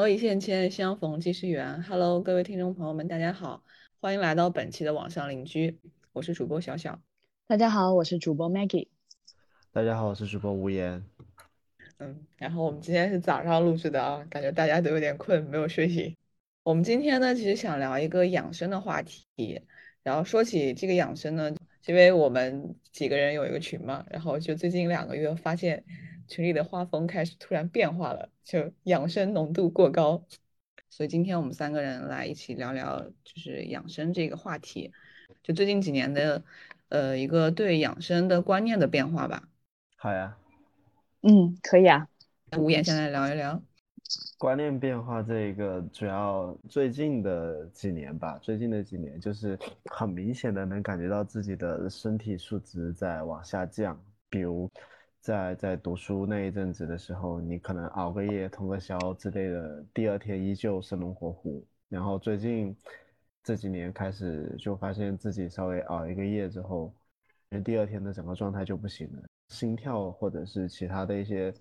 络一线牵，相逢即是缘。Hello，各位听众朋友们，大家好，欢迎来到本期的网上邻居，我是主播小小。大家好，我是主播 Maggie。大家好，我是主播无言。嗯，然后我们今天是早上录制的啊，感觉大家都有点困，没有睡醒。我们今天呢，其实想聊一个养生的话题。然后说起这个养生呢，因为我们几个人有一个群嘛，然后就最近两个月发现群里的画风开始突然变化了，就养生浓度过高。所以今天我们三个人来一起聊聊，就是养生这个话题，就最近几年的呃一个对养生的观念的变化吧。好呀。嗯，可以啊。无言先来聊一聊观念变化。这个主要最近的几年吧，最近的几年就是很明显的能感觉到自己的身体素质在往下降。比如在在读书那一阵子的时候，你可能熬个夜、通个宵之类的，第二天依旧生龙活虎。然后最近这几年开始就发现自己稍微熬一个夜之后，第二天的整个状态就不行了。心跳或者是其他的一些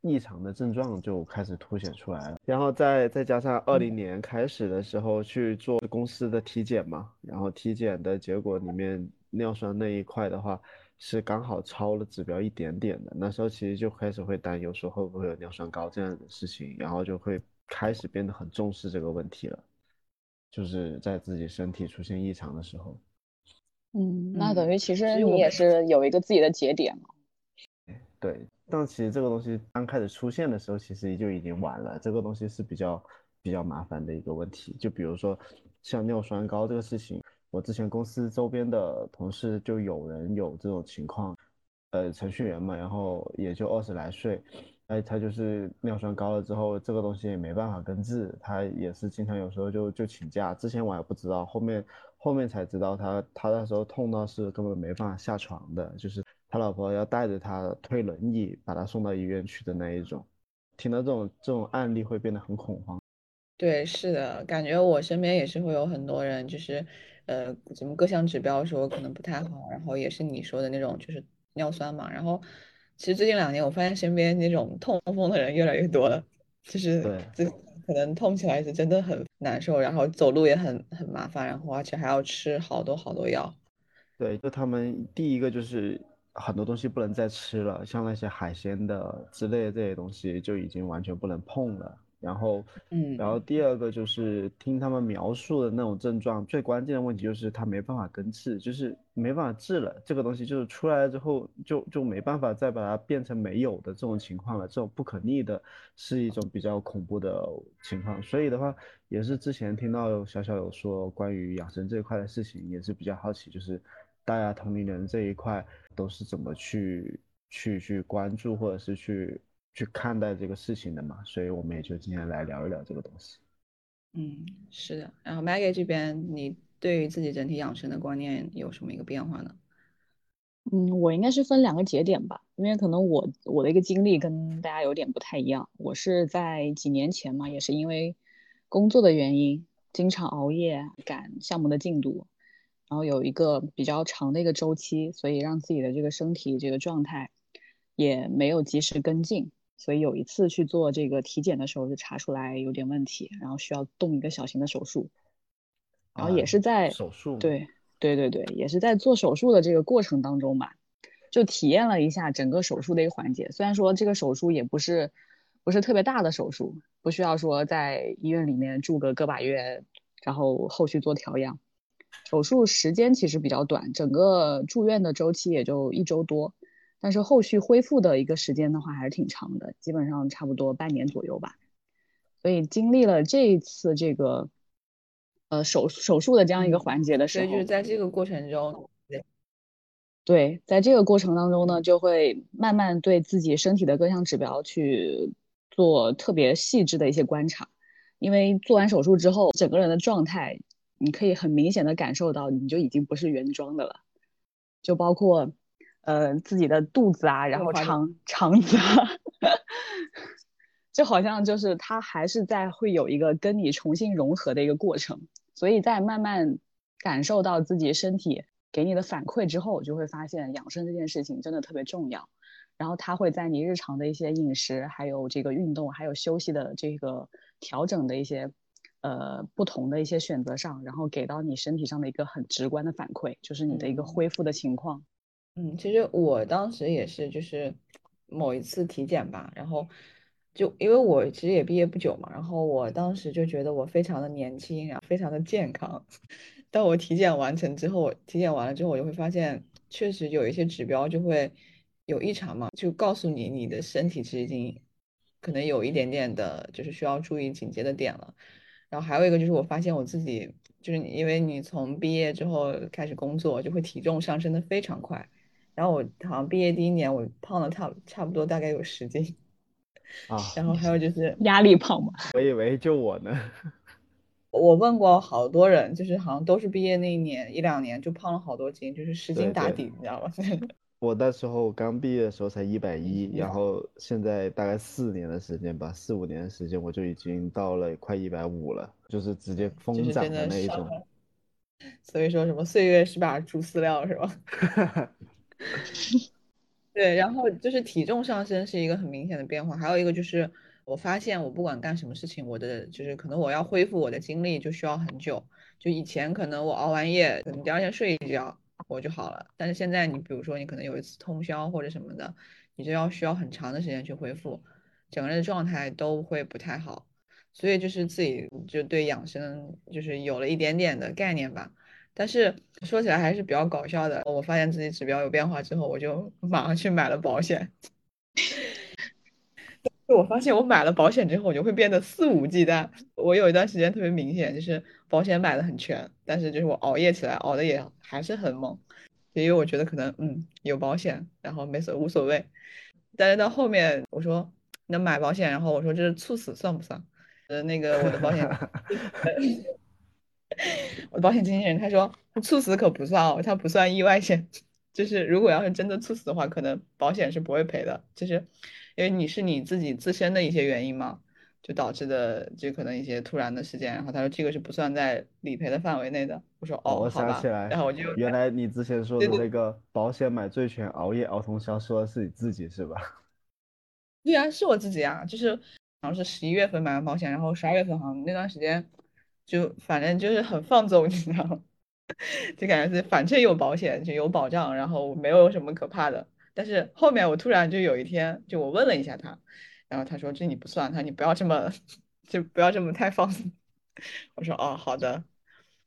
异常的症状就开始凸显出来了，然后再再加上二零年开始的时候去做公司的体检嘛，然后体检的结果里面尿酸那一块的话是刚好超了指标一点点的，那时候其实就开始会担忧说会不会有尿酸高这样的事情，然后就会开始变得很重视这个问题了，就是在自己身体出现异常的时候，嗯，那等于其实你也是有一个自己的节点了。对，但其实这个东西刚开始出现的时候，其实就已经晚了。这个东西是比较比较麻烦的一个问题。就比如说像尿酸高这个事情，我之前公司周边的同事就有人有这种情况，呃，程序员嘛，然后也就二十来岁，哎，他就是尿酸高了之后，这个东西也没办法根治，他也是经常有时候就就请假。之前我还不知道，后面后面才知道他他那时候痛到是根本没办法下床的，就是。他老婆要带着他推轮椅把他送到医院去的那一种，听到这种这种案例会变得很恐慌。对，是的，感觉我身边也是会有很多人，就是呃，什么各项指标说可能不太好，然后也是你说的那种，就是尿酸嘛。然后其实最近两年我发现身边那种痛风的人越来越多了，就是对，可能痛起来是真的很难受，然后走路也很很麻烦，然后而且还要吃好多好多药。对，就他们第一个就是。很多东西不能再吃了，像那些海鲜的之类的这些东西就已经完全不能碰了。然后，嗯，然后第二个就是听他们描述的那种症状，最关键的问题就是他没办法根治，就是没办法治了。这个东西就是出来了之后就就没办法再把它变成没有的这种情况了，这种不可逆的是一种比较恐怖的情况。所以的话，也是之前听到小小有说关于养生这一块的事情，也是比较好奇，就是大家同龄人这一块。都是怎么去去去关注或者是去去看待这个事情的嘛？所以我们也就今天来聊一聊这个东西。嗯，是的。然后 Maggie 这边，你对于自己整体养生的观念有什么一个变化呢？嗯，我应该是分两个节点吧，因为可能我我的一个经历跟大家有点不太一样。我是在几年前嘛，也是因为工作的原因，经常熬夜赶项目的进度。然后有一个比较长的一个周期，所以让自己的这个身体这个状态也没有及时跟进，所以有一次去做这个体检的时候就查出来有点问题，然后需要动一个小型的手术，然后也是在手术，对对对对，也是在做手术的这个过程当中吧，就体验了一下整个手术的一个环节。虽然说这个手术也不是不是特别大的手术，不需要说在医院里面住个个把月，然后后续做调养。手术时间其实比较短，整个住院的周期也就一周多，但是后续恢复的一个时间的话还是挺长的，基本上差不多半年左右吧。所以经历了这一次这个呃手手术的这样一个环节的时候，所以就是在这个过程中，对，在这个过程当中呢，就会慢慢对自己身体的各项指标去做特别细致的一些观察，因为做完手术之后，整个人的状态。你可以很明显的感受到，你就已经不是原装的了，就包括，呃，自己的肚子啊，然后肠肠子，啊，就好像就是它还是在会有一个跟你重新融合的一个过程，所以在慢慢感受到自己身体给你的反馈之后，就会发现养生这件事情真的特别重要，然后它会在你日常的一些饮食，还有这个运动，还有休息的这个调整的一些呃不同的一些选择上，然后给到你身体上的一个很直观的反馈，就是你的一个恢复的情况。嗯，嗯其实我当时也是，就是某一次体检吧，然后就因为我其实也毕业不久嘛，然后我当时就觉得我非常的年轻，然后非常的健康。当我体检完成之后，体检完了之后，我就会发现，确实有一些指标就会有异常嘛，就告诉你你的身体其实已经可能有一点点的，就是需要注意警戒的点了。然后还有一个就是我发现我自己，就是因为你从毕业之后开始工作，就会体重上升的非常快。然后我好像毕业第一年，我胖了差差不多大概有十斤啊。然后还有就是 压力胖嘛，我以为就我呢。我问过好多人，就是好像都是毕业那一年一两年就胖了好多斤，就是十斤打底，你知道吗？我那时候刚毕业的时候才一百一，然后现在大概四年的时间吧，四五年的时间我就已经到了快一百五了，就是直接疯长的那一种。所以说什么岁月是把猪饲料是吧？对，然后就是体重上升是一个很明显的变化，还有一个就是。我发现我不管干什么事情，我的就是可能我要恢复我的精力就需要很久。就以前可能我熬完夜，可能第二天睡一觉我就好了。但是现在你比如说你可能有一次通宵或者什么的，你就要需要很长的时间去恢复，整个人的状态都会不太好。所以就是自己就对养生就是有了一点点的概念吧。但是说起来还是比较搞笑的。我发现自己指标有变化之后，我就 马上去买了保险。我发现我买了保险之后，我就会变得肆无忌惮。我有一段时间特别明显，就是保险买的很全，但是就是我熬夜起来熬的也还是很猛。因为我觉得可能嗯有保险，然后没所无所谓。但是到后面我说那买保险，然后我说这是猝死算不算？呃，那个我的保险 我的保险经纪人他说猝死可不算哦，他不算意外险。就是如果要是真的猝死的话，可能保险是不会赔的。就是。因为你是你自己自身的一些原因嘛，就导致的就可能一些突然的事件，然后他说这个是不算在理赔的范围内的。我说哦，我想起来，然后我就原来你之前说的那个保险买最全，熬夜熬通宵，说的是你自己是吧？对啊，是我自己啊，就是好像是十一月份买完保险，然后十二月份好像那段时间就反正就是很放纵，你知道吗？就感觉是反正有保险就有保障，然后没有什么可怕的。但是后面我突然就有一天，就我问了一下他，然后他说这你不算，他你不要这么，就不要这么太放肆。我说哦，好的，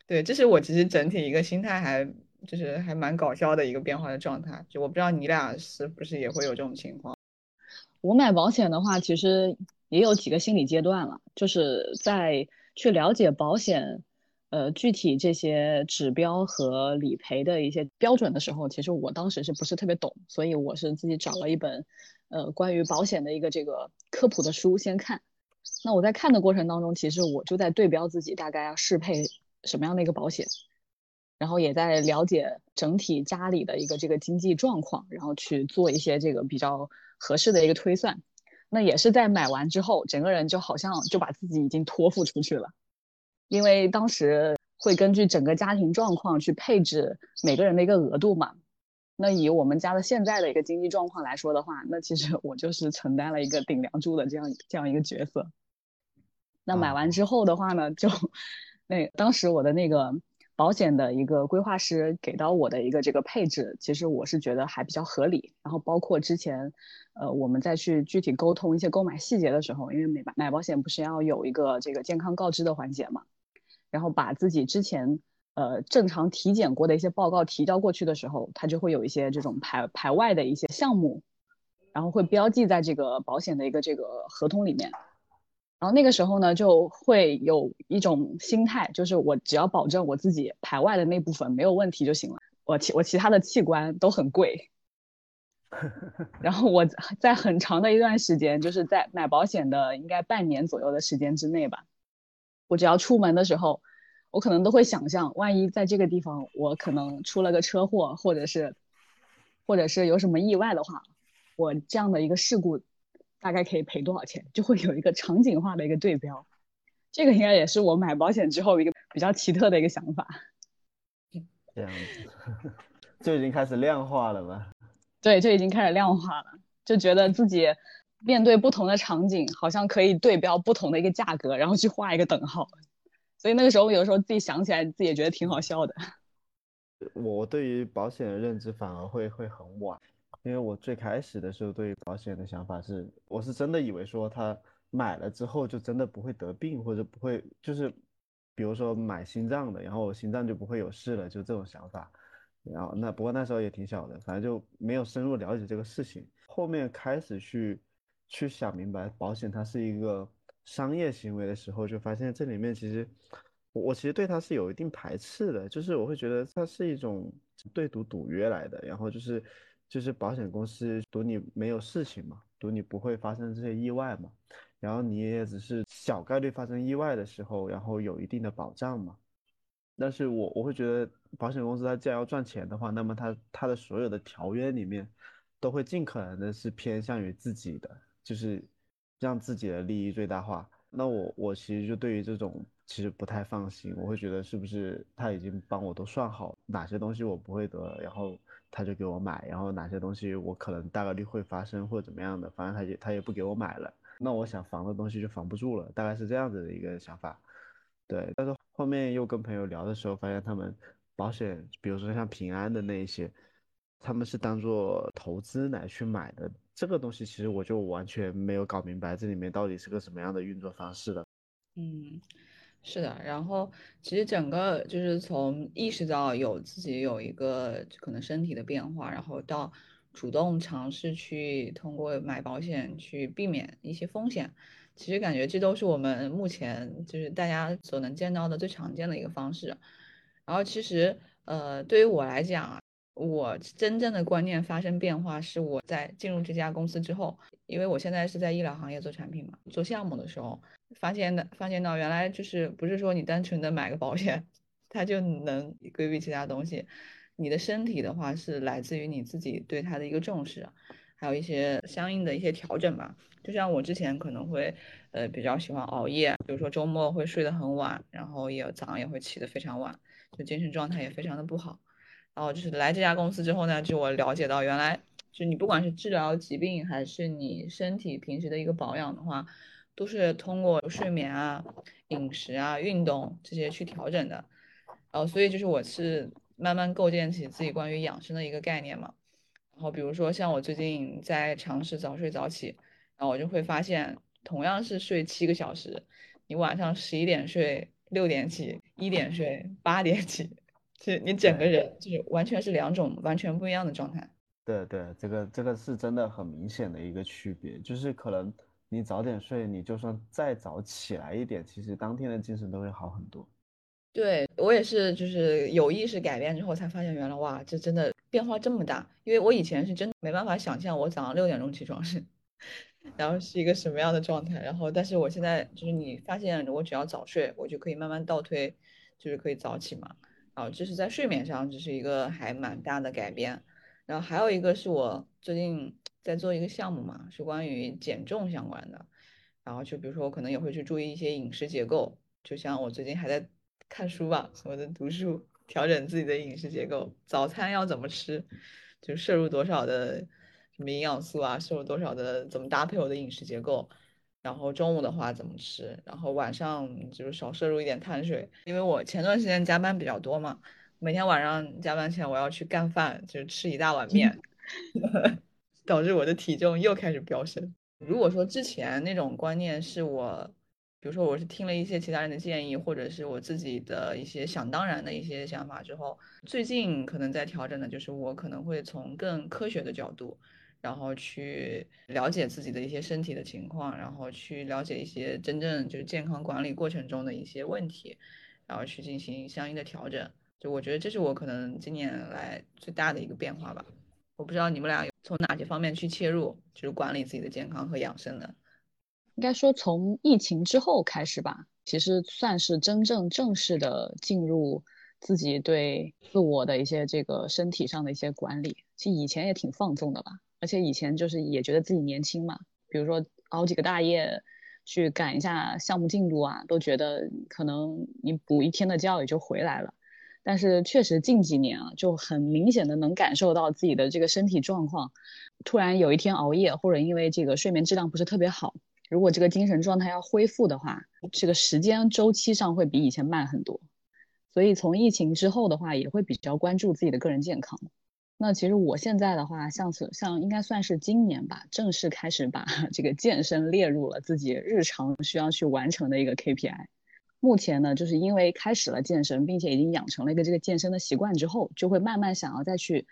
对，这是我其实整体一个心态还就是还蛮搞笑的一个变化的状态。就我不知道你俩是不是也会有这种情况。我买保险的话，其实也有几个心理阶段了，就是在去了解保险。呃，具体这些指标和理赔的一些标准的时候，其实我当时是不是特别懂，所以我是自己找了一本，呃，关于保险的一个这个科普的书先看。那我在看的过程当中，其实我就在对标自己大概要适配什么样的一个保险，然后也在了解整体家里的一个这个经济状况，然后去做一些这个比较合适的一个推算。那也是在买完之后，整个人就好像就把自己已经托付出去了。因为当时会根据整个家庭状况去配置每个人的一个额度嘛，那以我们家的现在的一个经济状况来说的话，那其实我就是承担了一个顶梁柱的这样这样一个角色。那买完之后的话呢，就 那当时我的那个保险的一个规划师给到我的一个这个配置，其实我是觉得还比较合理。然后包括之前，呃，我们再去具体沟通一些购买细节的时候，因为买买保险不是要有一个这个健康告知的环节嘛。然后把自己之前呃正常体检过的一些报告提交过去的时候，他就会有一些这种排排外的一些项目，然后会标记在这个保险的一个这个合同里面。然后那个时候呢，就会有一种心态，就是我只要保证我自己排外的那部分没有问题就行了，我其我其他的器官都很贵。然后我在很长的一段时间，就是在买保险的应该半年左右的时间之内吧。我只要出门的时候，我可能都会想象，万一在这个地方我可能出了个车祸，或者是，或者是有什么意外的话，我这样的一个事故大概可以赔多少钱，就会有一个场景化的一个对标。这个应该也是我买保险之后一个比较奇特的一个想法。这样子，就已经开始量化了吗？对，就已经开始量化了，就觉得自己面对不同的场景，好像可以对标不同的一个价格，然后去画一个等号。所以那个时候，有时候自己想起来，自己也觉得挺好笑的。我对于保险的认知反而会会很晚，因为我最开始的时候对于保险的想法是，我是真的以为说他买了之后就真的不会得病，或者不会就是，比如说买心脏的，然后我心脏就不会有事了，就这种想法。然后那不过那时候也挺小的，反正就没有深入了解这个事情。后面开始去去想明白保险它是一个商业行为的时候，就发现这里面其实。我其实对它是有一定排斥的，就是我会觉得它是一种对赌赌约来的，然后就是就是保险公司赌你没有事情嘛，赌你不会发生这些意外嘛，然后你也只是小概率发生意外的时候，然后有一定的保障嘛。但是我我会觉得保险公司它既然要赚钱的话，那么它它的所有的条约里面都会尽可能的是偏向于自己的，就是让自己的利益最大化。那我我其实就对于这种。其实不太放心，我会觉得是不是他已经帮我都算好哪些东西我不会得了，然后他就给我买，然后哪些东西我可能大概率会发生或者怎么样的，反正他也他也不给我买了，那我想防的东西就防不住了，大概是这样子的一个想法。对，但是后面又跟朋友聊的时候，发现他们保险，比如说像平安的那一些，他们是当做投资来去买的，这个东西其实我就完全没有搞明白这里面到底是个什么样的运作方式的。嗯。是的，然后其实整个就是从意识到有自己有一个可能身体的变化，然后到主动尝试去通过买保险去避免一些风险，其实感觉这都是我们目前就是大家所能见到的最常见的一个方式。然后其实呃，对于我来讲啊，我真正的观念发生变化是我在进入这家公司之后，因为我现在是在医疗行业做产品嘛，做项目的时候。发现的，发现到原来就是不是说你单纯的买个保险，它就能规避其他东西。你的身体的话是来自于你自己对它的一个重视，还有一些相应的一些调整吧。就像我之前可能会呃比较喜欢熬夜，比如说周末会睡得很晚，然后也早上也会起得非常晚，就精神状态也非常的不好。然后就是来这家公司之后呢，就我了解到原来就你不管是治疗疾病还是你身体平时的一个保养的话。都是通过睡眠啊、饮食啊、运动这些去调整的，然后所以就是我是慢慢构建起自己关于养生的一个概念嘛。然后比如说像我最近在尝试早睡早起，然后我就会发现，同样是睡七个小时，你晚上十一点睡、六点起、一点睡、八点起，就你整个人就是完全是两种完全不一样的状态。对对，这个这个是真的很明显的一个区别，就是可能。你早点睡，你就算再早起来一点，其实当天的精神都会好很多。对我也是，就是有意识改变之后才发现，原来哇，这真的变化这么大。因为我以前是真没办法想象我早上六点钟起床是，然后是一个什么样的状态。然后，但是我现在就是你发现，我只要早睡，我就可以慢慢倒推，就是可以早起嘛。然后这是在睡眠上，这是一个还蛮大的改变。然后还有一个是我最近在做一个项目嘛，是关于减重相关的。然后就比如说我可能也会去注意一些饮食结构，就像我最近还在看书吧，我在读书，调整自己的饮食结构，早餐要怎么吃，就摄入多少的什么营养素啊，摄入多少的怎么搭配我的饮食结构。然后中午的话怎么吃，然后晚上就是少摄入一点碳水，因为我前段时间加班比较多嘛。每天晚上加班前，我要去干饭，就是吃一大碗面，导致我的体重又开始飙升。如果说之前那种观念是我，比如说我是听了一些其他人的建议，或者是我自己的一些想当然的一些想法之后，最近可能在调整的，就是我可能会从更科学的角度，然后去了解自己的一些身体的情况，然后去了解一些真正就是健康管理过程中的一些问题，然后去进行相应的调整。就我觉得这是我可能今年来最大的一个变化吧，我不知道你们俩从哪些方面去切入，就是管理自己的健康和养生的。应该说从疫情之后开始吧，其实算是真正正式的进入自己对自我的一些这个身体上的一些管理。其实以前也挺放纵的吧，而且以前就是也觉得自己年轻嘛，比如说熬几个大夜去赶一下项目进度啊，都觉得可能你补一天的觉也就回来了。但是确实近几年啊，就很明显的能感受到自己的这个身体状况，突然有一天熬夜，或者因为这个睡眠质量不是特别好，如果这个精神状态要恢复的话，这个时间周期上会比以前慢很多。所以从疫情之后的话，也会比较关注自己的个人健康。那其实我现在的话，像是像应该算是今年吧，正式开始把 这个健身列入了自己日常需要去完成的一个 KPI。目前呢，就是因为开始了健身，并且已经养成了一个这个健身的习惯之后，就会慢慢想要再去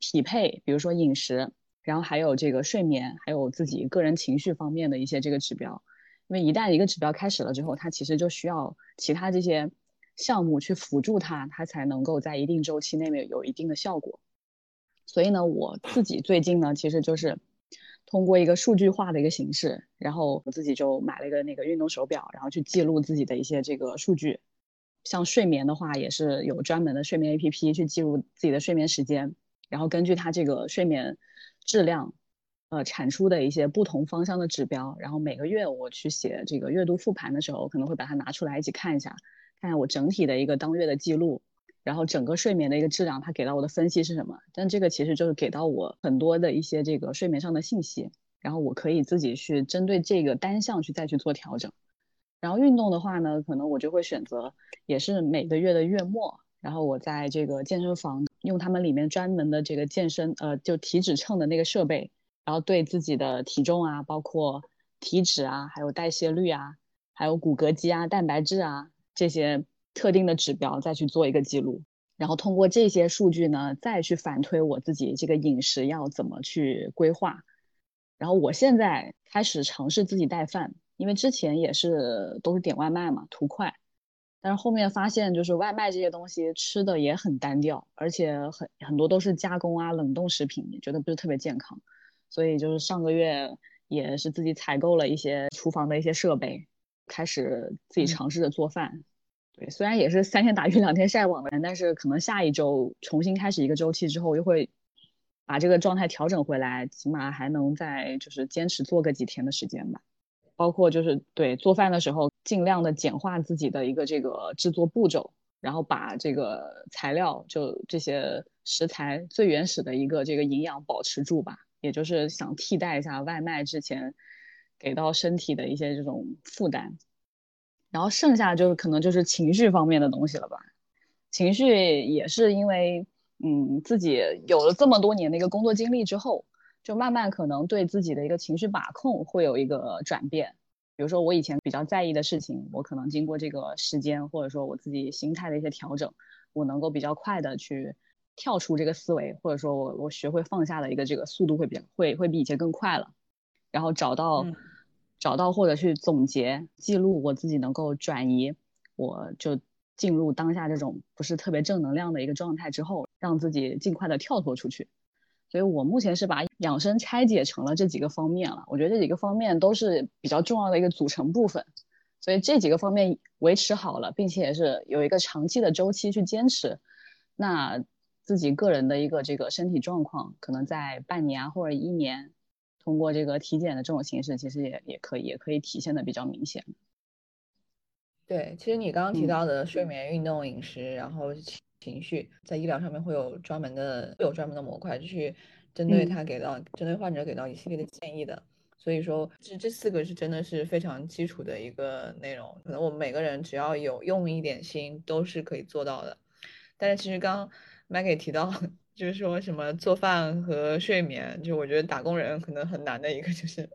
匹配，比如说饮食，然后还有这个睡眠，还有自己个人情绪方面的一些这个指标。因为一旦一个指标开始了之后，它其实就需要其他这些项目去辅助它，它才能够在一定周期内面有一定的效果。所以呢，我自己最近呢，其实就是。通过一个数据化的一个形式，然后我自己就买了一个那个运动手表，然后去记录自己的一些这个数据。像睡眠的话，也是有专门的睡眠 APP 去记录自己的睡眠时间，然后根据它这个睡眠质量，呃，产出的一些不同方向的指标，然后每个月我去写这个月度复盘的时候，可能会把它拿出来一起看一下，看看我整体的一个当月的记录。然后整个睡眠的一个质量，他给到我的分析是什么？但这个其实就是给到我很多的一些这个睡眠上的信息，然后我可以自己去针对这个单项去再去做调整。然后运动的话呢，可能我就会选择也是每个月的月末，然后我在这个健身房用他们里面专门的这个健身呃就体脂秤的那个设备，然后对自己的体重啊，包括体脂啊，还有代谢率啊，还有骨骼肌啊、蛋白质啊这些。特定的指标再去做一个记录，然后通过这些数据呢，再去反推我自己这个饮食要怎么去规划。然后我现在开始尝试自己带饭，因为之前也是都是点外卖嘛，图快。但是后面发现就是外卖这些东西吃的也很单调，而且很很多都是加工啊、冷冻食品，觉得不是特别健康。所以就是上个月也是自己采购了一些厨房的一些设备，开始自己尝试着做饭。对，虽然也是三天打鱼两天晒网的人，但是可能下一周重新开始一个周期之后，又会把这个状态调整回来，起码还能再就是坚持做个几天的时间吧。包括就是对做饭的时候，尽量的简化自己的一个这个制作步骤，然后把这个材料就这些食材最原始的一个这个营养保持住吧。也就是想替代一下外卖之前给到身体的一些这种负担。然后剩下就是可能就是情绪方面的东西了吧，情绪也是因为，嗯，自己有了这么多年的一个工作经历之后，就慢慢可能对自己的一个情绪把控会有一个转变。比如说我以前比较在意的事情，我可能经过这个时间或者说我自己心态的一些调整，我能够比较快的去跳出这个思维，或者说我我学会放下的一个这个速度会比较会会比以前更快了，然后找到。找到或者去总结记录我自己能够转移，我就进入当下这种不是特别正能量的一个状态之后，让自己尽快的跳脱出去。所以我目前是把养生拆解成了这几个方面了。我觉得这几个方面都是比较重要的一个组成部分。所以这几个方面维持好了，并且也是有一个长期的周期去坚持，那自己个人的一个这个身体状况，可能在半年或者一年。通过这个体检的这种形式，其实也也可以，也可以体现的比较明显。对，其实你刚刚提到的睡眠、运动、饮食，然后情绪，在医疗上面会有专门的，会有专门的模块去针对他给到，针对患者给到一系列的建议的。所以说，这这四个是真的是非常基础的一个内容，可能我们每个人只要有用一点心，都是可以做到的。但是其实刚 Maggie 提到。就是说什么做饭和睡眠，就我觉得打工人可能很难的一个，就是，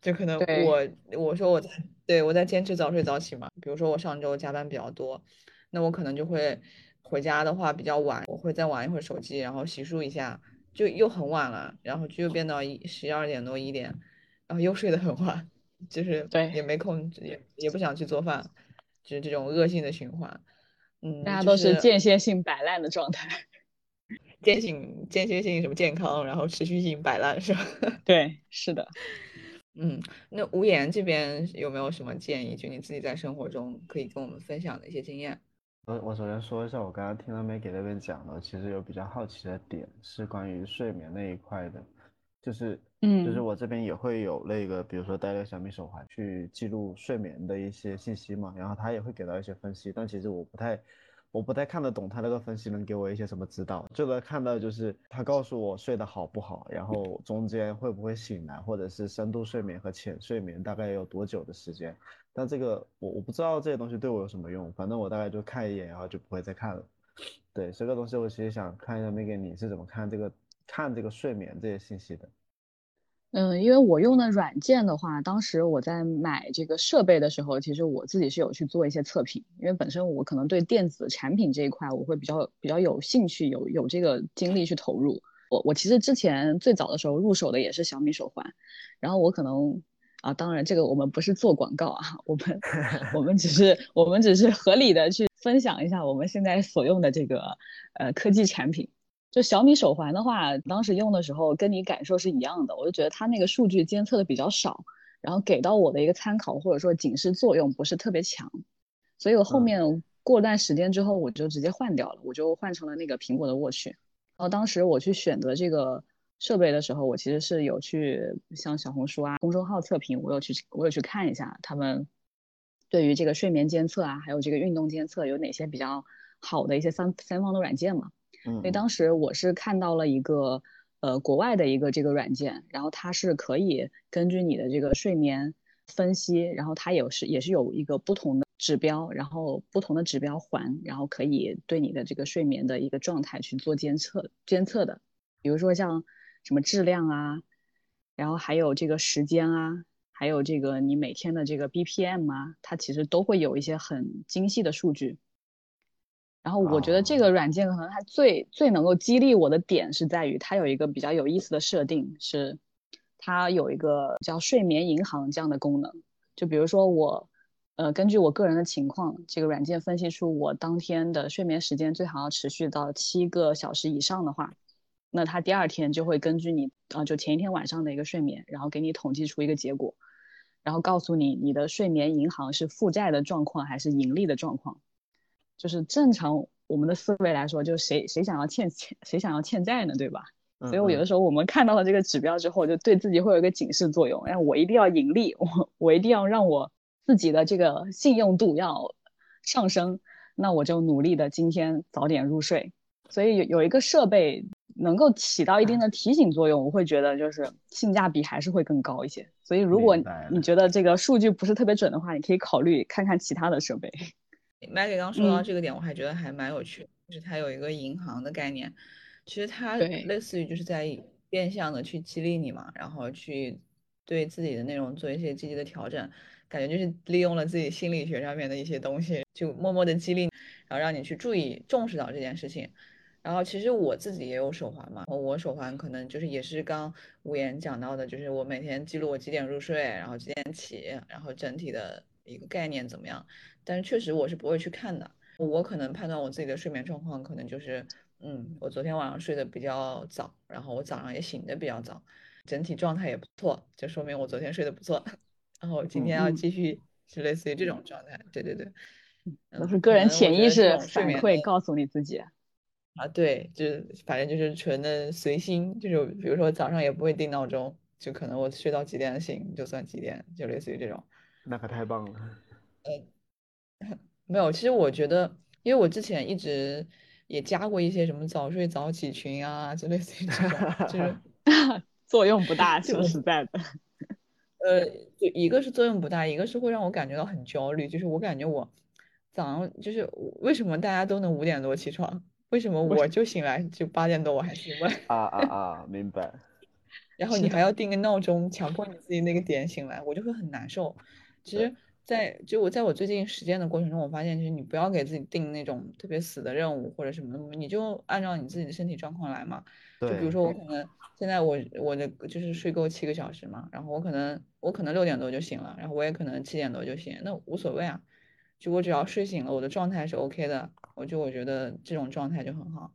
就可能我我说我在对我在坚持早睡早起嘛。比如说我上周加班比较多，那我可能就会回家的话比较晚，我会再玩一会儿手机，然后洗漱一下，就又很晚了，然后就又变到一十二点多一点，然后又睡得很晚，就是对也没空也也不想去做饭，就是这种恶性的循环。嗯，大家都是间歇性摆烂的状态。间性、间歇性什么健康，然后持续性摆烂是吧？对，是的。嗯，那无言这边有没有什么建议？就你自己在生活中可以跟我们分享的一些经验？我我首先说一下，我刚刚听到 Maggie 那边讲的，其实有比较好奇的点是关于睡眠那一块的，就是，嗯，就是我这边也会有那个，比如说戴个小米手环去记录睡眠的一些信息嘛，然后他也会给到一些分析，但其实我不太。我不太看得懂他那个分析能给我一些什么指导，最多看到就是他告诉我睡得好不好，然后中间会不会醒来，或者是深度睡眠和浅睡眠大概有多久的时间。但这个我我不知道这些东西对我有什么用，反正我大概就看一眼，然后就不会再看了。对这个东西，我其实想看一下 Megan 你是怎么看这个看这个睡眠这些信息的。嗯，因为我用的软件的话，当时我在买这个设备的时候，其实我自己是有去做一些测评，因为本身我可能对电子产品这一块我会比较比较有兴趣，有有这个精力去投入。我我其实之前最早的时候入手的也是小米手环，然后我可能啊，当然这个我们不是做广告啊，我们 我们只是我们只是合理的去分享一下我们现在所用的这个呃科技产品。就小米手环的话，当时用的时候跟你感受是一样的，我就觉得它那个数据监测的比较少，然后给到我的一个参考或者说警示作用不是特别强，所以我后面过段时间之后我就直接换掉了，我就换成了那个苹果的 Watch。然后当时我去选择这个设备的时候，我其实是有去像小红书啊公众号测评，我有去我有去看一下他们对于这个睡眠监测啊，还有这个运动监测有哪些比较好的一些三三方的软件嘛。所以当时我是看到了一个呃国外的一个这个软件，然后它是可以根据你的这个睡眠分析，然后它也是也是有一个不同的指标，然后不同的指标环，然后可以对你的这个睡眠的一个状态去做监测监测的，比如说像什么质量啊，然后还有这个时间啊，还有这个你每天的这个 BPM 啊，它其实都会有一些很精细的数据。然后我觉得这个软件可能它最最能够激励我的点是在于它有一个比较有意思的设定，是它有一个叫睡眠银行这样的功能。就比如说我，呃，根据我个人的情况，这个软件分析出我当天的睡眠时间最好要持续到七个小时以上的话，那它第二天就会根据你啊，就前一天晚上的一个睡眠，然后给你统计出一个结果，然后告诉你你的睡眠银行是负债的状况还是盈利的状况。就是正常我们的思维来说，就谁谁想要欠欠，谁想要欠债呢，对吧？所以我有的时候我们看到了这个指标之后，就对自己会有一个警示作用，哎，我一定要盈利，我我一定要让我自己的这个信用度要上升，那我就努力的今天早点入睡。所以有有一个设备能够起到一定的提醒作用，我会觉得就是性价比还是会更高一些。所以如果你觉得这个数据不是特别准的话，你可以考虑看看其他的设备。Maggie 刚说到这个点，我还觉得还蛮有趣，就是它有一个银行的概念，其实它类似于就是在变相的去激励你嘛，然后去对自己的内容做一些积极的调整，感觉就是利用了自己心理学上面的一些东西，就默默的激励，然后让你去注意重视到这件事情。然后其实我自己也有手环嘛，我手环可能就是也是刚无言讲到的，就是我每天记录我几点入睡，然后几点起，然后整体的一个概念怎么样。但是确实我是不会去看的，我可能判断我自己的睡眠状况，可能就是，嗯，我昨天晚上睡得比较早，然后我早上也醒得比较早，整体状态也不错，就说明我昨天睡得不错，然后今天要继续是类似于这种状态，对对对，都是个人潜意识反馈告诉你自己，啊对，就是反正就是纯的随心，就是比如说早上也不会定闹钟，就可能我睡到几点醒就算几点，就类似于这种，那可太棒了，呃。没有，其实我觉得，因为我之前一直也加过一些什么早睡早起群啊，就类似于这种，就是 作用不大，说实在的。呃，就一个是作用不大，一个是会让我感觉到很焦虑，就是我感觉我早上就是为什么大家都能五点多起床，为什么我就醒来就八点多我还醒不来？啊啊啊！明白。然后你还要定个闹钟，强迫你自己那个点醒来，我就会很难受。其实。在就我在我最近实践的过程中，我发现其实你不要给自己定那种特别死的任务或者什么的，你就按照你自己的身体状况来嘛。就比如说我可能现在我我的就是睡够七个小时嘛，然后我可能我可能六点多就醒了，然后我也可能七点多就醒，那无所谓啊。就我只要睡醒了，我的状态是 OK 的，我就我觉得这种状态就很好。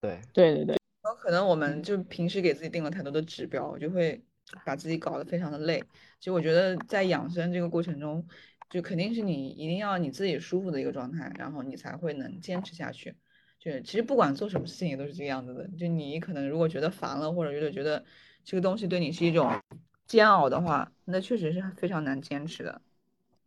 对对对对。有可能我们就平时给自己定了太多的指标，就会。把自己搞得非常的累，其实我觉得在养生这个过程中，就肯定是你一定要你自己舒服的一个状态，然后你才会能坚持下去。就其实不管做什么事情也都是这个样子的。就你可能如果觉得烦了，或者觉得觉得这个东西对你是一种煎熬的话，那确实是非常难坚持的。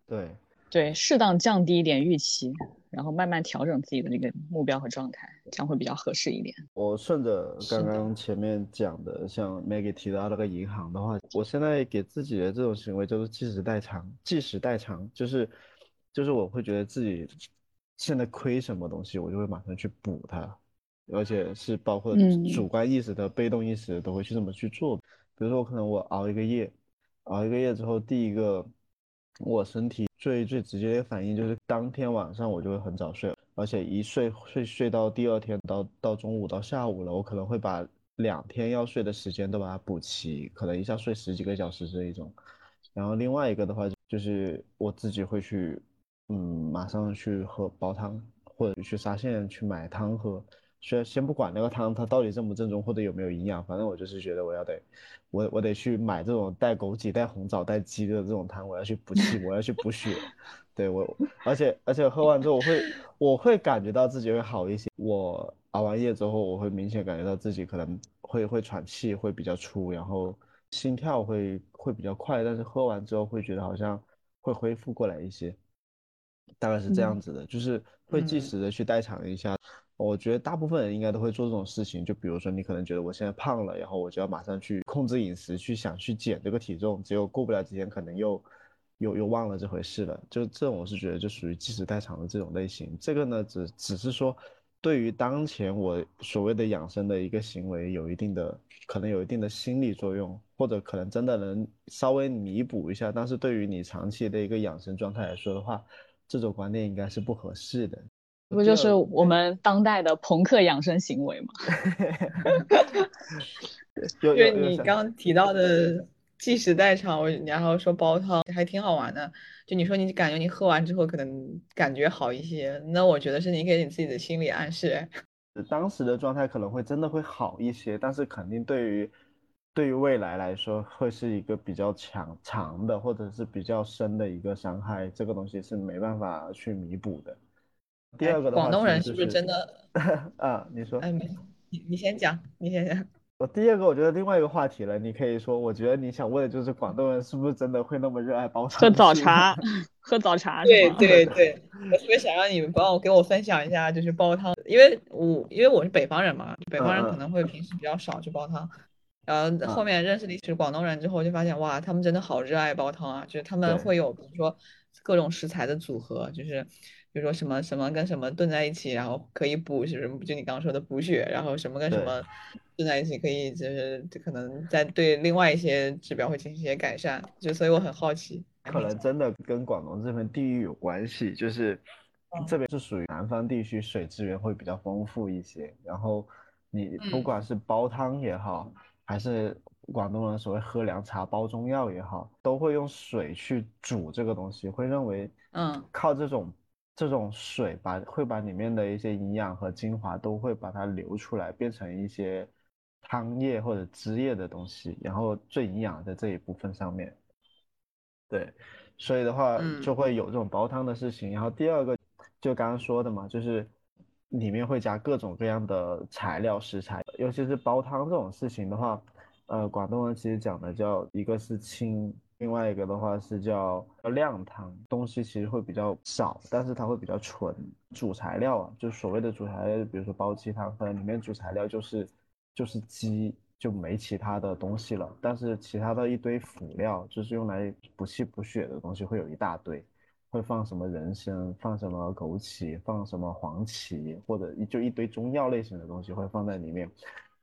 对对，适当降低一点预期，然后慢慢调整自己的这个目标和状态，这样会比较合适一点。我顺着刚刚前面讲的，像 Maggie 提到那个银行的话，我现在给自己的这种行为就是即时代偿，即时代偿就是就是我会觉得自己现在亏什么东西，我就会马上去补它，而且是包括主观意识的、被动意识都会去这么去做。比如说，我可能我熬一个夜，熬一个夜之后，第一个我身体最最直接的反应就是当天晚上我就会很早睡，而且一睡睡睡到第二天到到中午到下午了，我可能会把两天要睡的时间都把它补齐，可能一下睡十几个小时这一种。然后另外一个的话就是我自己会去，嗯，马上去喝煲汤，或者去沙县去买汤喝。先先不管那个汤它到底正不正宗或者有没有营养，反正我就是觉得我要得，我我得去买这种带枸杞、带红枣、带鸡的这种汤，我要去补气，我要去补血。对我，而且而且喝完之后我会我会感觉到自己会好一些。我熬完夜之后，我会明显感觉到自己可能会会喘气会比较粗，然后心跳会会比较快，但是喝完之后会觉得好像会恢复过来一些，大概是这样子的，就是会计时的去代偿一下。我觉得大部分人应该都会做这种事情，就比如说你可能觉得我现在胖了，然后我就要马上去控制饮食，去想去减这个体重，结果过不了几天可能又又又忘了这回事了。就这种我是觉得就属于计时代偿的这种类型。这个呢，只只是说对于当前我所谓的养生的一个行为有一定的可能有一定的心理作用，或者可能真的能稍微弥补一下。但是对于你长期的一个养生状态来说的话，这种观念应该是不合适的。不就是我们当代的朋克养生行为吗？因为你刚提到的即时代偿，然后说煲汤还挺好玩的。就你说你感觉你喝完之后可能感觉好一些，那我觉得是你给你自己的心理暗示。当时的状态可能会真的会好一些，但是肯定对于对于未来来说会是一个比较强长的或者是比较深的一个伤害，这个东西是没办法去弥补的。第二个的话，广东人是不是真的？啊，你说。哎，没，你你先讲，你先讲。我第二个，我觉得另外一个话题了，你可以说，我觉得你想问的就是广东人是不是真的会那么热爱煲汤？喝早茶，喝早茶。对对对，我特别想让你们帮我给我分享一下，就是煲汤，因为我因为我是北方人嘛，北方人可能会平时比较少去煲汤，然后后面认识了一群广东人之后，就发现哇，他们真的好热爱煲汤啊，就是他们会有比如说各种食材的组合，就是。比如说什么什么跟什么炖在一起，然后可以补什么？就你刚刚说的补血，然后什么跟什么炖在一起可以，就是可能在对另外一些指标会进行一些改善。就所以我很好奇，可能真的跟广东这份地域有关系，就是这边是属于南方地区，水资源会比较丰富一些。然后你不管是煲汤也好，还是广东人所谓喝凉茶、煲中药也好，都会用水去煮这个东西，会认为嗯靠这种。这种水把会把里面的一些营养和精华都会把它流出来，变成一些汤液或者汁液的东西，然后最营养的这一部分上面，对，所以的话就会有这种煲汤的事情。然后第二个就刚刚说的嘛，就是里面会加各种各样的材料食材，尤其是煲汤这种事情的话，呃，广东人其实讲的叫一个是清。另外一个的话是叫叫靓汤，东西其实会比较少，但是它会比较纯。主材料啊，就所谓的主材料，比如说煲鸡汤，可能里面主材料就是就是鸡，就没其他的东西了。但是其他的一堆辅料，就是用来补气补血的东西，会有一大堆，会放什么人参，放什么枸杞，放什么黄芪，或者就一堆中药类型的东西会放在里面，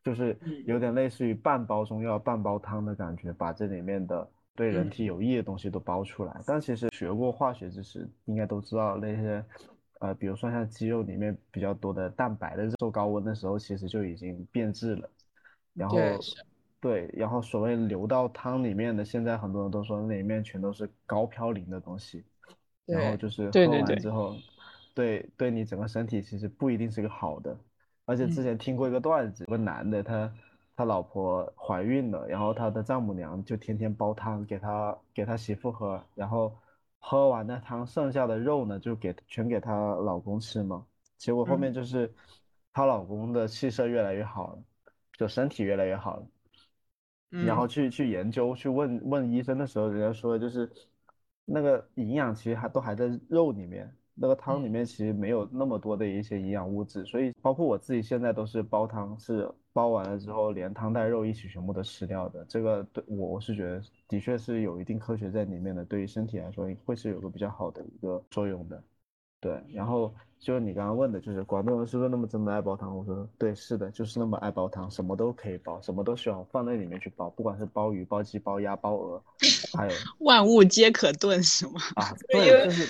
就是有点类似于半煲中药半煲汤的感觉，把这里面的。对人体有益的东西都包出来，但其实学过化学知识，应该都知道那些，呃，比如说像肌肉里面比较多的蛋白的，受高温的时候其实就已经变质了。然后，对，然后所谓流到汤里面的，现在很多人都说那里面全都是高嘌呤的东西，然后就是喝完之后，对对你整个身体其实不一定是个好的。而且之前听过一个段子，有个男的他。他老婆怀孕了，然后他的丈母娘就天天煲汤给他给他媳妇喝，然后喝完那汤剩下的肉呢，就给全给她老公吃嘛。结果后面就是她老公的气色越来越好了，就身体越来越好了。然后去去研究去问问医生的时候，人家说就是那个营养其实还都还在肉里面，那个汤里面其实没有那么多的一些营养物质，所以包括我自己现在都是煲汤，是煲完了之后连汤带肉一起全部都吃掉的。这个对我我是觉得的确是有一定科学在里面的，对于身体来说会是有个比较好的一个作用的。对，然后就是你刚刚问的，就是广东人是不是那么真的爱煲汤？我说对，是的，就是那么爱煲汤，什么都可以煲，什么都喜欢放在里面去煲，不管是煲鱼、煲鸡、煲鸭、煲鹅，还有 万物皆可炖，是吗？啊，对，就是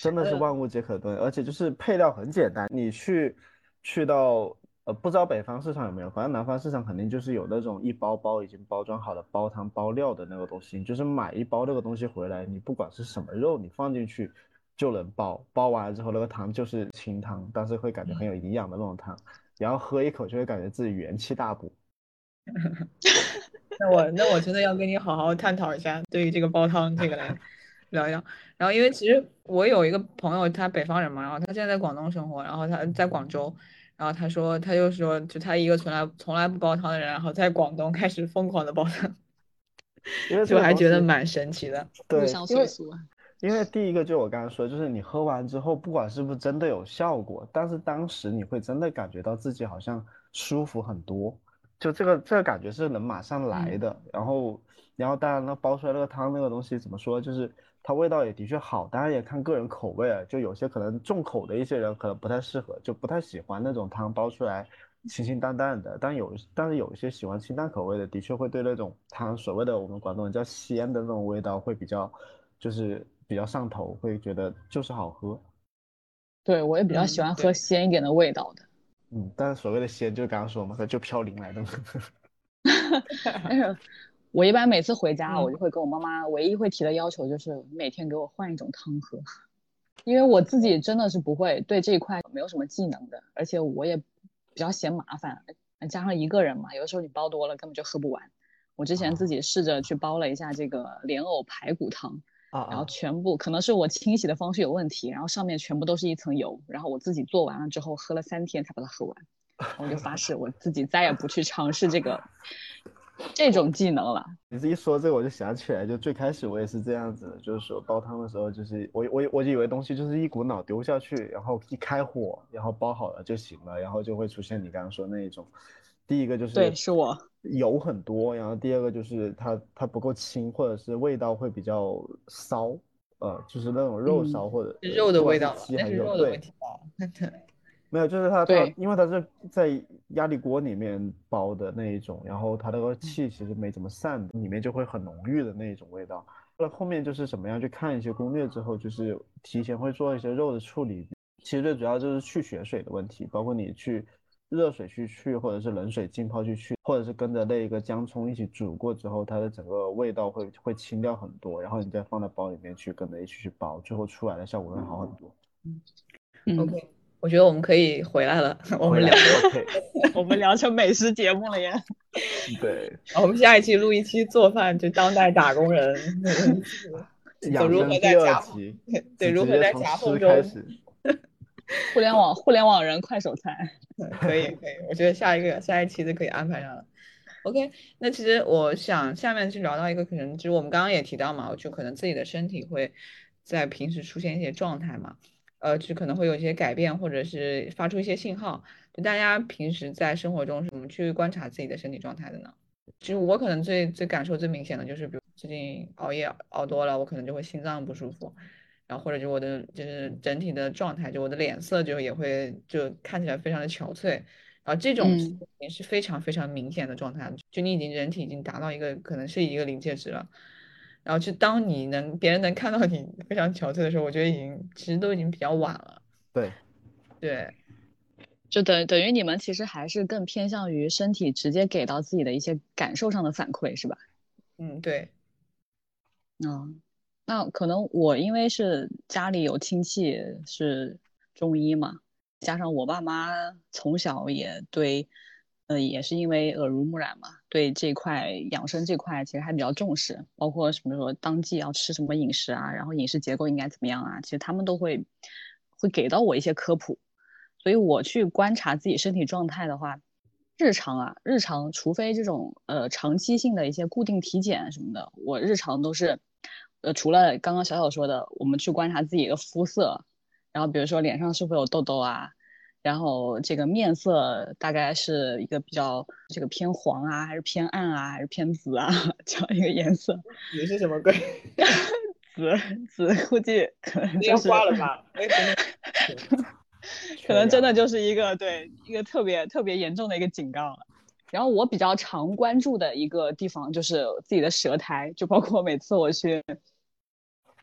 真的是万物皆可炖，而且就是配料很简单，你去去到呃，不知道北方市场有没有，反正南方市场肯定就是有那种一包包已经包装好的煲汤煲料的那个东西，你就是买一包那个东西回来，你不管是什么肉，你放进去。就能煲，煲完了之后那个汤就是清汤，但是会感觉很有营养的那种汤，然后喝一口就会感觉自己元气大补。那我那我真的要跟你好好探讨一下，对于这个煲汤这个来 聊一聊。然后因为其实我有一个朋友，他北方人嘛，然后他现在在广东生活，然后他在广州，然后他说他就说就他一个从来从来不煲汤的人，然后在广东开始疯狂的煲汤，就还觉得蛮神奇的。对，因为。因为第一个就我刚刚说，就是你喝完之后，不管是不是真的有效果，但是当时你会真的感觉到自己好像舒服很多，就这个这个感觉是能马上来的。然后，然后当然了，煲出来那个汤那个东西怎么说，就是它味道也的确好，当然也看个人口味啊。就有些可能重口的一些人可能不太适合，就不太喜欢那种汤煲出来清清淡淡的。但有但是有一些喜欢清淡口味的，的确会对那种汤所谓的我们广东人叫鲜的那种味道会比较，就是。比较上头，会觉得就是好喝。对我也比较喜欢喝鲜一点的味道的。嗯，但是所谓的鲜，就刚刚说嘛，它就飘零来的。但是，我一般每次回家，我就会跟我妈妈唯一会提的要求就是每天给我换一种汤喝，因为我自己真的是不会对这一块没有什么技能的，而且我也比较嫌麻烦，加上一个人嘛，有的时候你煲多了根本就喝不完。我之前自己试着去煲了一下这个莲藕排骨汤。然后全部可能是我清洗的方式有问题，然后上面全部都是一层油，然后我自己做完了之后喝了三天才把它喝完，我就发誓我自己再也不去尝试这个 这种技能了。你这一说这个我就想起来，就最开始我也是这样子，就是说煲汤的时候，就是我我我就以为东西就是一股脑丢下去，然后一开火，然后煲好了就行了，然后就会出现你刚刚说那一种。第一个就是对，是我油很多，然后第二个就是它它不够清，或者是味道会比较骚，呃，就是那种肉骚或者肉的味道，还是肉的问题 没有，就是它它，因为它是在压力锅里面包的那一种，然后它那个气其实没怎么散，里面就会很浓郁的那一种味道。那后面就是怎么样去看一些攻略之后，就是提前会做一些肉的处理，其实最主要就是去血水的问题，包括你去。热水去去，或者是冷水浸泡去去，或者是跟着那一个姜葱一起煮过之后，它的整个味道会会清掉很多，然后你再放到包里面去跟着一起去包，最后出来的效果会好很多。嗯，OK，我觉得我们可以回来了，我们聊，我们聊成美食节目了呀。对，我们下一期录一期做饭，就当代打工人，如何在夹对如何在夹缝中。互联网互联网人快手菜，可以可以，我觉得下一个下一期就可以安排上了。OK，那其实我想下面去聊到一个可能，就是我们刚刚也提到嘛，就可能自己的身体会在平时出现一些状态嘛，呃，就可能会有一些改变，或者是发出一些信号。就大家平时在生活中是怎么去观察自己的身体状态的呢？其实我可能最最感受最明显的就是，比如最近熬夜熬多了，我可能就会心脏不舒服。然后或者就我的就是整体的状态，就我的脸色就也会就看起来非常的憔悴，然后这种也是非常非常明显的状态，就你已经人体已经达到一个可能是一个临界值了，然后就当你能别人能看到你非常憔悴的时候，我觉得已经其实都已经比较晚了。对，对，就等等于你们其实还是更偏向于身体直接给到自己的一些感受上的反馈，是吧？嗯，对，嗯。那可能我因为是家里有亲戚是中医嘛，加上我爸妈从小也对，呃，也是因为耳濡目染嘛，对这块养生这块其实还比较重视，包括什么说当季要吃什么饮食啊，然后饮食结构应该怎么样啊，其实他们都会会给到我一些科普，所以我去观察自己身体状态的话，日常啊，日常除非这种呃长期性的一些固定体检什么的，我日常都是。呃，除了刚刚小小说的，我们去观察自己的肤色，然后比如说脸上是否有痘痘啊，然后这个面色大概是一个比较这个偏黄啊，还是偏暗啊，还是偏紫啊 这样一个颜色。紫是什么鬼？紫紫估计可能就是挂了吧？可能真的就是一个对一个特别特别严重的一个警告了。然后我比较常关注的一个地方就是自己的舌苔，就包括每次我去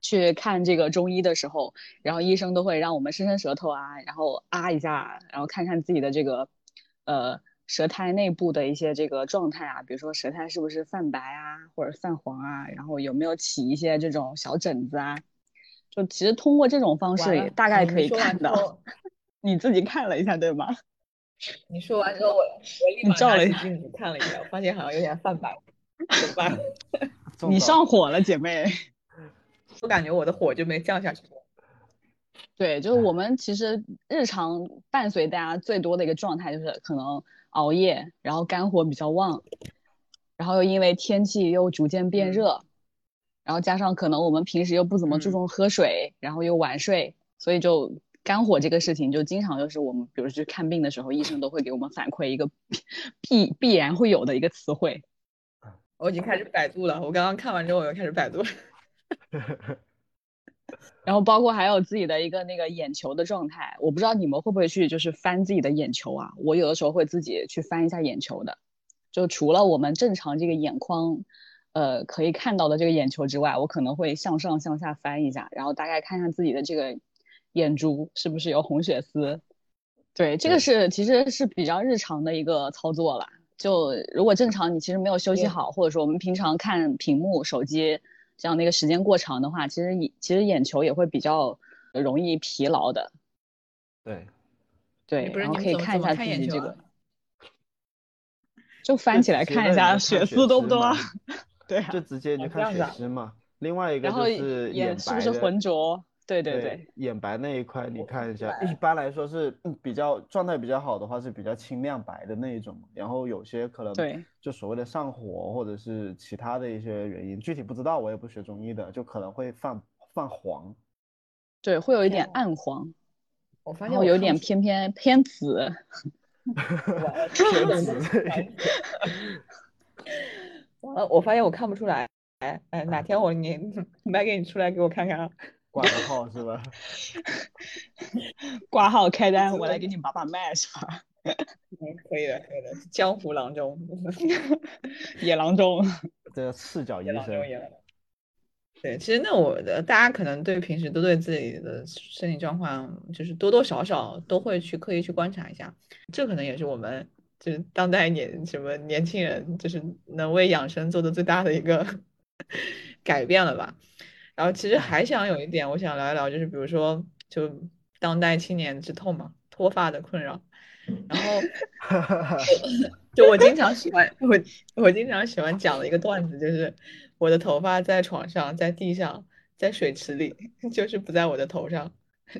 去看这个中医的时候，然后医生都会让我们伸伸舌头啊，然后啊一下，然后看看自己的这个呃舌苔内部的一些这个状态啊，比如说舌苔是不是泛白啊，或者泛黄啊，然后有没有起一些这种小疹子啊，就其实通过这种方式也大概可以看到。你自己看了一下对吗？你说完之后，我我立马照了一镜子看了一下，我发现好像有点泛白，怎么办？你上火了，姐妹。我感觉我的火就没降下去过。对，就是我们其实日常伴随大家最多的一个状态，就是可能熬夜，然后肝火比较旺，然后又因为天气又逐渐变热，然后加上可能我们平时又不怎么注重喝水，然后又晚睡，所以就。肝火这个事情，就经常就是我们，比如去看病的时候，医生都会给我们反馈一个必必然会有的一个词汇。我已经开始百度了，我刚刚看完之后，我又开始百度。然后包括还有自己的一个那个眼球的状态，我不知道你们会不会去就是翻自己的眼球啊？我有的时候会自己去翻一下眼球的。就除了我们正常这个眼眶，呃，可以看到的这个眼球之外，我可能会向上向下翻一下，然后大概看一下自己的这个。眼珠是不是有红血丝？对，这个是其实是比较日常的一个操作了。就如果正常，你其实没有休息好，或者说我们平常看屏幕、手机这样那个时间过长的话，其实其实眼球也会比较容易疲劳的。对，对，然后可以看 一下自己这个，就翻起来看一下血丝多不 多。对，就直接就看血丝嘛。另外一个就是眼是不是浑浊？对对对，眼白那一块你看一下，一般来说是比较状态比较好的话是比较清亮白的那一种，然后有些可能对，就所谓的上火或者是其他的一些原因，具体不知道，我也不学中医的，就可能会泛泛黄，对，会有一点暗黄，我发现我有点偏偏偏紫，偏紫，完了，我发现我看不出来，哎哎，哪天我你 买给你出来给我看看啊。挂个号是吧？挂号开单，我来给你把把脉是吧？嗯，可以的，可以的。江湖郎中，野郎中，这赤脚医生。对，其实那我的大家可能对平时都对自己的身体状况，就是多多少少都会去刻意去观察一下。这可能也是我们就是当代年什么年轻人，就是能为养生做的最大的一个改变了吧。然后其实还想有一点，我想聊一聊，就是比如说，就当代青年之痛嘛，脱发的困扰。然后，就我经常喜欢我我经常喜欢讲的一个段子，就是我的头发在床上，在地上，在水池里，就是不在我的头上。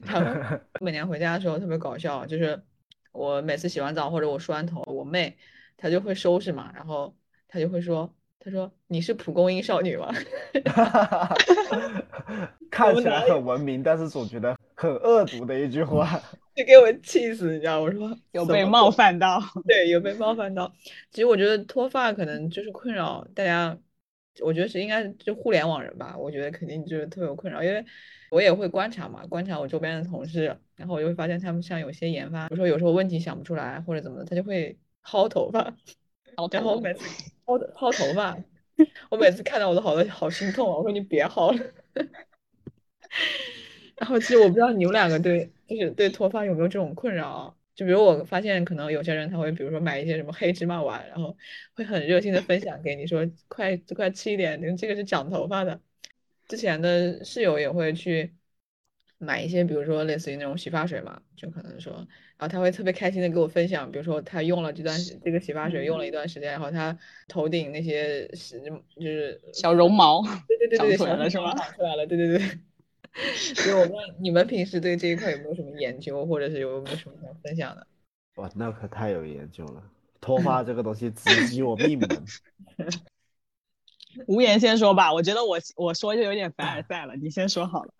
然后 每年回家的时候特别搞笑，就是我每次洗完澡或者我梳完头，我妹她就会收拾嘛，然后她就会说。他说：“你是蒲公英少女吗？” 看起来很文明，但是总觉得很恶毒的一句话，就给我气死，你知道？我说 有被冒犯到，对，有被冒犯到。其实我觉得脱发可能就是困扰大家，我觉得是应该就互联网人吧。我觉得肯定就是特别有困扰，因为我也会观察嘛，观察我周边的同事，然后我就会发现他们像有些研发，比如说有时候问题想不出来或者怎么的，他就会薅头发。然后我每次薅薅头发，我每次看到我都好多好心痛啊！我说你别薅了。然后其实我不知道你们两个对就是对脱发有没有这种困扰？就比如我发现可能有些人他会比如说买一些什么黑芝麻丸，然后会很热心的分享给你说快快吃一点，这个是长头发的。之前的室友也会去。买一些，比如说类似于那种洗发水嘛，就可能说，然后他会特别开心的给我分享，比如说他用了这段这个洗发水用了一段时间，然后他头顶那些是就是小绒毛，对对对对，长出来了是吗？长出来了，对对对。所以我问你们平时对这一块有没有什么研究，或者是有没有什么想分享的？哇，那可太有研究了，脱发这个东西直击我命门。无言先说吧，我觉得我我说就有点凡尔赛了，你先说好了。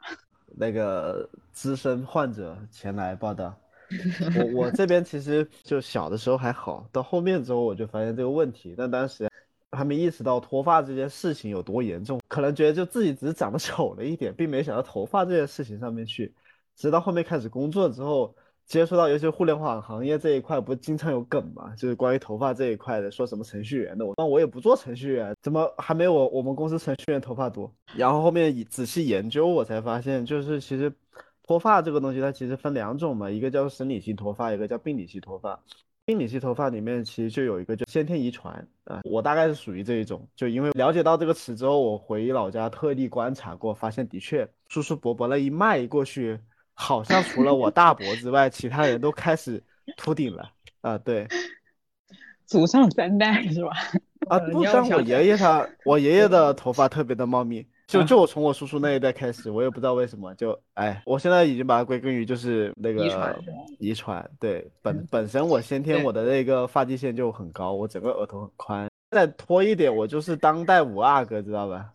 那个资深患者前来报道。我我这边其实就小的时候还好，到后面之后我就发现这个问题，但当时还没意识到脱发这件事情有多严重，可能觉得就自己只是长得丑了一点，并没想到头发这件事情上面去。直到后面开始工作之后，接触到尤其互联网行业这一块，不经常有梗嘛，就是关于头发这一块的，说什么程序员的，我那我也不做程序员，怎么还没有我我们公司程序员头发多？然后后面仔细研究，我才发现，就是其实。脱发这个东西，它其实分两种嘛，一个叫生理性脱发，一个叫病理性脱发。病理性脱发里面其实就有一个叫先天遗传啊，我大概是属于这一种。就因为了解到这个词之后，我回老家特地观察过，发现的确，叔叔伯伯那一脉过去，好像除了我大伯之外，其他人都开始秃顶了啊。对，祖上三代是吧？啊，不像我爷爷他，我爷爷的头发特别的茂密。就就我从我叔叔那一代开始，我也不知道为什么，就哎，我现在已经把它归根于就是那个遗传，遗传对本本身我先天我的那个发际线就很高，我整个额头很宽，再拖一点我就是当代五阿哥，知道吧？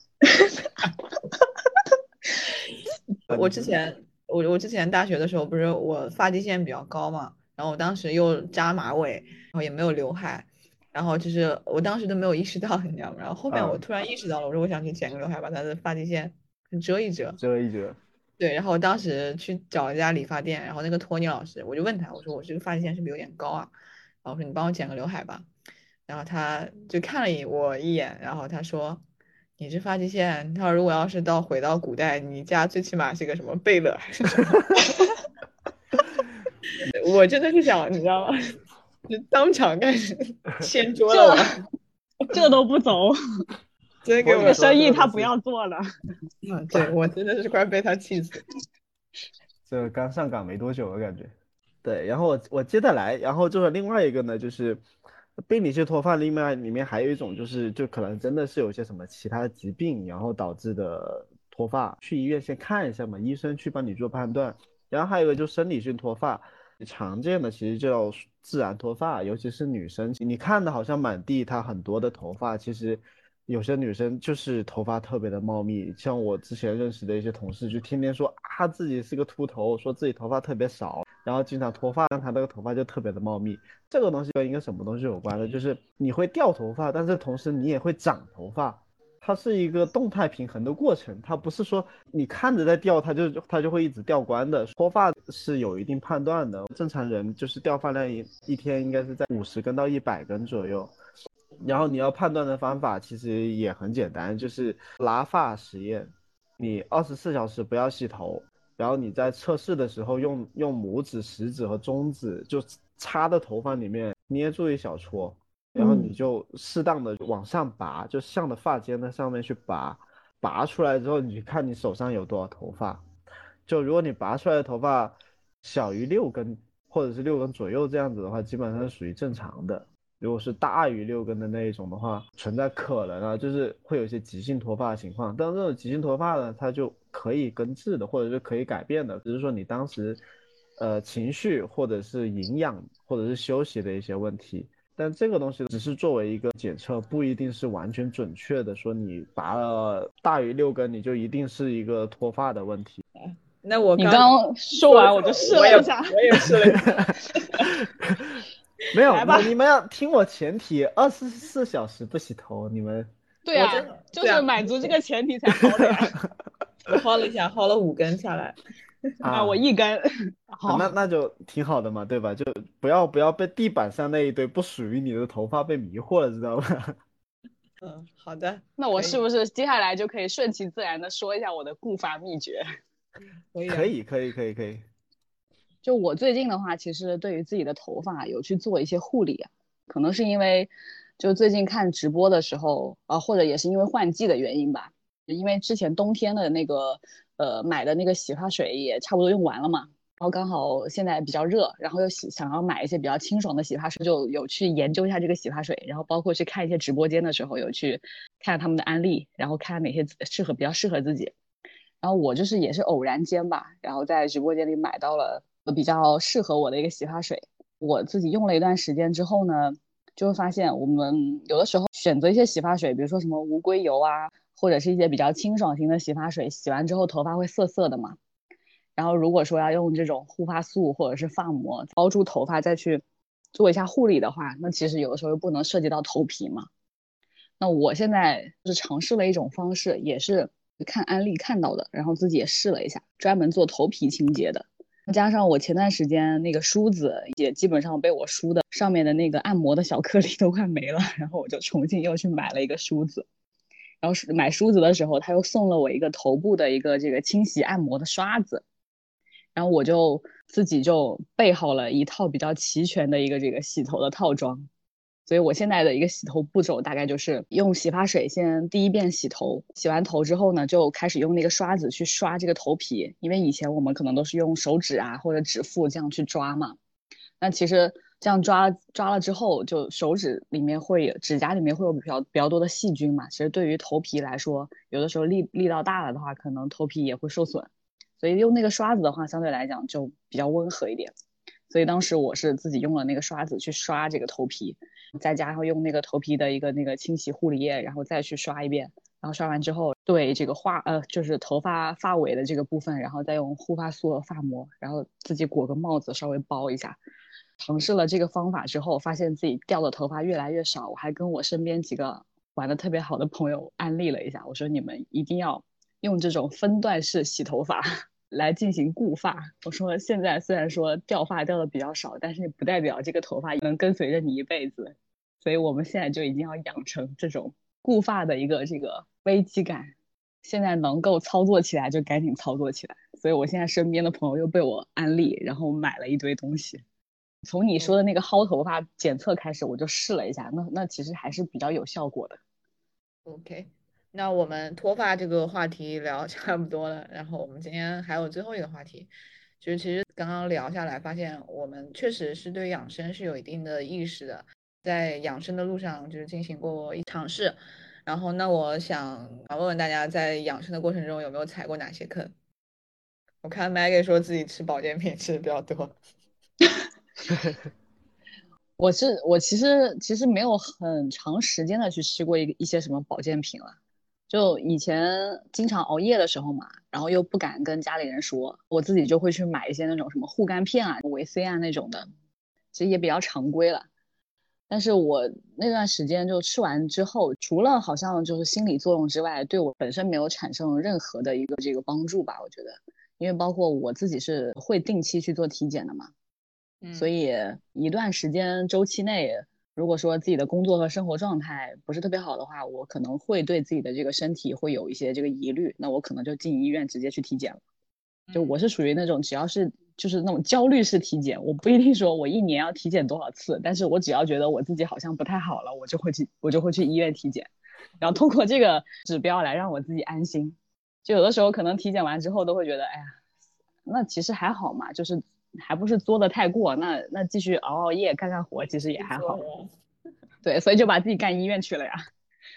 我之前我我之前大学的时候不是我发际线比较高嘛，然后我当时又扎马尾，然后也没有刘海。然后就是我当时都没有意识到，你知道吗？然后后面我突然意识到了，我说我想去剪个刘海，把他的发际线遮一遮，遮一遮。对，然后我当时去找一家理发店，然后那个托尼老师，我就问他，我说我这个发际线是不是有点高啊？然后我说你帮我剪个刘海吧。然后他就看了一我一眼，然后他说你这发际线，他说如果要是到回到古代，你家最起码是个什么贝勒还是什么？我真的是想，你知道吗？就当场开始掀桌了，这都不走，这个生意他不要做了。嗯，对我真的是快被他气死。这刚上岗没多久，我感觉。对，然后我我接着来，然后就是另外一个呢，就是病理性脱发，另外里面还有一种就是就可能真的是有些什么其他疾病，然后导致的脱发，去医院先看一下嘛，医生去帮你做判断。然后还有一个就生理性脱发。常见的其实叫自然脱发，尤其是女生，你看的好像满地她很多的头发，其实有些女生就是头发特别的茂密。像我之前认识的一些同事，就天天说啊自己是个秃头，说自己头发特别少，然后经常脱发，让她那个头发就特别的茂密。这个东西跟一个什么东西有关呢？就是你会掉头发，但是同时你也会长头发。它是一个动态平衡的过程，它不是说你看着在掉，它就它就会一直掉光的。脱发是有一定判断的，正常人就是掉发量一一天应该是在五十根到一百根左右。然后你要判断的方法其实也很简单，就是拉发实验。你二十四小时不要洗头，然后你在测试的时候用用拇指、食指和中指就插到头发里面捏住一小撮。然后你就适当的往上拔，就向着发尖的上面去拔，拔出来之后，你看你手上有多少头发。就如果你拔出来的头发小于六根，或者是六根左右这样子的话，基本上是属于正常的。如果是大于六根的那一种的话，存在可能啊，就是会有一些急性脱发的情况。但这种急性脱发呢，它就可以根治的，或者是可以改变的，只是说你当时，呃，情绪或者是营养或者是休息的一些问题。但这个东西只是作为一个检测，不一定是完全准确的。说你拔了大于六根，你就一定是一个脱发的问题。那我你刚说完我就试了一下，我也试了一下。没有，你们要听我前提，二十四小时不洗头，你们 对啊，就是满足这个前提才好的。我 薅了一下，薅了五根下来。啊，我一根，好，那那就挺好的嘛，对吧？就不要不要被地板上那一堆不属于你的头发被迷惑了，知道吗？嗯，好的。那我是不是接下来就可以顺其自然的说一下我的固发秘诀？可以，可以，可以，可以，可以。就我最近的话，其实对于自己的头发有去做一些护理，可能是因为就最近看直播的时候啊，或者也是因为换季的原因吧，因为之前冬天的那个。呃，买的那个洗发水也差不多用完了嘛，然后刚好现在比较热，然后又洗想要买一些比较清爽的洗发水，就有去研究一下这个洗发水，然后包括去看一些直播间的时候有去看他们的案例，然后看哪些适合比较适合自己，然后我就是也是偶然间吧，然后在直播间里买到了比较适合我的一个洗发水，我自己用了一段时间之后呢，就会发现我们有的时候选择一些洗发水，比如说什么无硅油啊。或者是一些比较清爽型的洗发水，洗完之后头发会涩涩的嘛。然后如果说要用这种护发素或者是发膜包住头发再去做一下护理的话，那其实有的时候又不能涉及到头皮嘛。那我现在就是尝试了一种方式，也是看安利看到的，然后自己也试了一下，专门做头皮清洁的。加上我前段时间那个梳子也基本上被我梳的上面的那个按摩的小颗 粒都快没了，然后我就重新又去买了一个梳子。然后买梳子的时候，他又送了我一个头部的一个这个清洗按摩的刷子，然后我就自己就备好了一套比较齐全的一个这个洗头的套装。所以我现在的一个洗头步骤大概就是用洗发水先第一遍洗头，洗完头之后呢，就开始用那个刷子去刷这个头皮，因为以前我们可能都是用手指啊或者指腹这样去抓嘛，那其实这样抓抓了之后，就手指里面会有指甲里面会有比较比较多的细菌嘛，其实对于头皮来说，有的时候力力道大了的话，可能头皮也会受损，所以用那个刷子的话，相对来讲就比较温和一点。所以当时我是自己用了那个刷子去刷这个头皮，再加上用那个头皮的一个那个清洗护理液，然后再去刷一遍。然后刷完之后，对这个发呃就是头发发尾的这个部分，然后再用护发素和发膜，然后自己裹个帽子稍微包一下。尝试了这个方法之后，发现自己掉的头发越来越少。我还跟我身边几个玩的特别好的朋友安利了一下，我说你们一定要用这种分段式洗头发。来进行固发。我说现在虽然说掉发掉的比较少，但是不代表这个头发能跟随着你一辈子。所以我们现在就一定要养成这种固发的一个这个危机感。现在能够操作起来就赶紧操作起来。所以我现在身边的朋友又被我安利，然后买了一堆东西。从你说的那个薅头发检测开始，我就试了一下，那那其实还是比较有效果的。OK。那我们脱发这个话题聊 差不多了，然后我们今天还有最后一个话题，就是其实刚刚聊下来，发现我们确实是对养生是有一定的意识的，在养生的路上就是进行过一尝试，然后那我想问问大家，在养生的过程中有没有踩过哪些坑？我看 Maggie 说自己吃保健品吃的比较多，我是我其实其实没有很长时间的去吃过一一些什么保健品了。就以前经常熬夜的时候嘛，然后又不敢跟家里人说，我自己就会去买一些那种什么护肝片啊、维 C 啊那种的，其实也比较常规了。但是我那段时间就吃完之后，除了好像就是心理作用之外，对我本身没有产生任何的一个这个帮助吧？我觉得，因为包括我自己是会定期去做体检的嘛，所以一段时间周期内。如果说自己的工作和生活状态不是特别好的话，我可能会对自己的这个身体会有一些这个疑虑，那我可能就进医院直接去体检了。就我是属于那种只要是就是那种焦虑式体检，我不一定说我一年要体检多少次，但是我只要觉得我自己好像不太好了，我就会去我就会去医院体检，然后通过这个指标来让我自己安心。就有的时候可能体检完之后都会觉得，哎呀，那其实还好嘛，就是。还不是作的太过，那那继续熬熬夜干干活，其实也还好。对，所以就把自己干医院去了呀。